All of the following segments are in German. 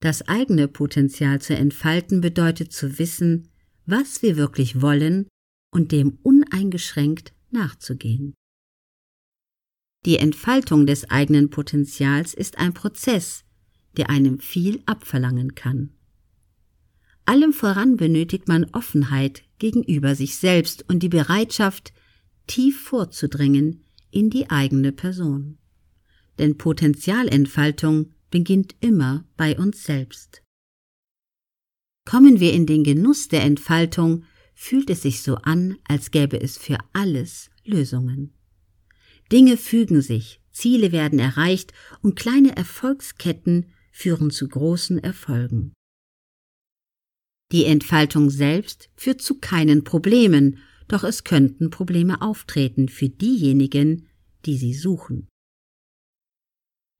Das eigene Potenzial zu entfalten bedeutet zu wissen, was wir wirklich wollen und dem uneingeschränkt nachzugehen. Die Entfaltung des eigenen Potenzials ist ein Prozess, der einem viel abverlangen kann. Allem voran benötigt man Offenheit gegenüber sich selbst und die Bereitschaft, tief vorzudringen in die eigene Person. Denn Potenzialentfaltung beginnt immer bei uns selbst. Kommen wir in den Genuss der Entfaltung, fühlt es sich so an, als gäbe es für alles Lösungen. Dinge fügen sich, Ziele werden erreicht und kleine Erfolgsketten führen zu großen Erfolgen. Die Entfaltung selbst führt zu keinen Problemen, doch es könnten Probleme auftreten für diejenigen, die sie suchen.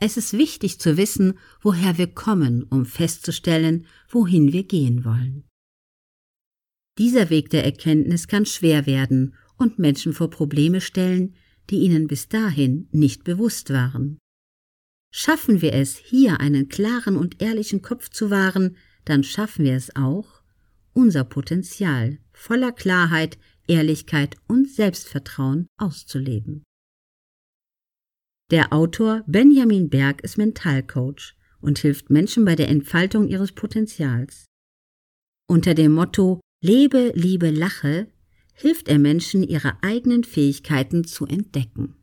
Es ist wichtig zu wissen, woher wir kommen, um festzustellen, wohin wir gehen wollen. Dieser Weg der Erkenntnis kann schwer werden und Menschen vor Probleme stellen, die ihnen bis dahin nicht bewusst waren. Schaffen wir es, hier einen klaren und ehrlichen Kopf zu wahren, dann schaffen wir es auch, unser Potenzial voller Klarheit, Ehrlichkeit und Selbstvertrauen auszuleben. Der Autor Benjamin Berg ist Mentalcoach und hilft Menschen bei der Entfaltung ihres Potenzials. Unter dem Motto Lebe, Liebe, Lache hilft er Menschen, ihre eigenen Fähigkeiten zu entdecken.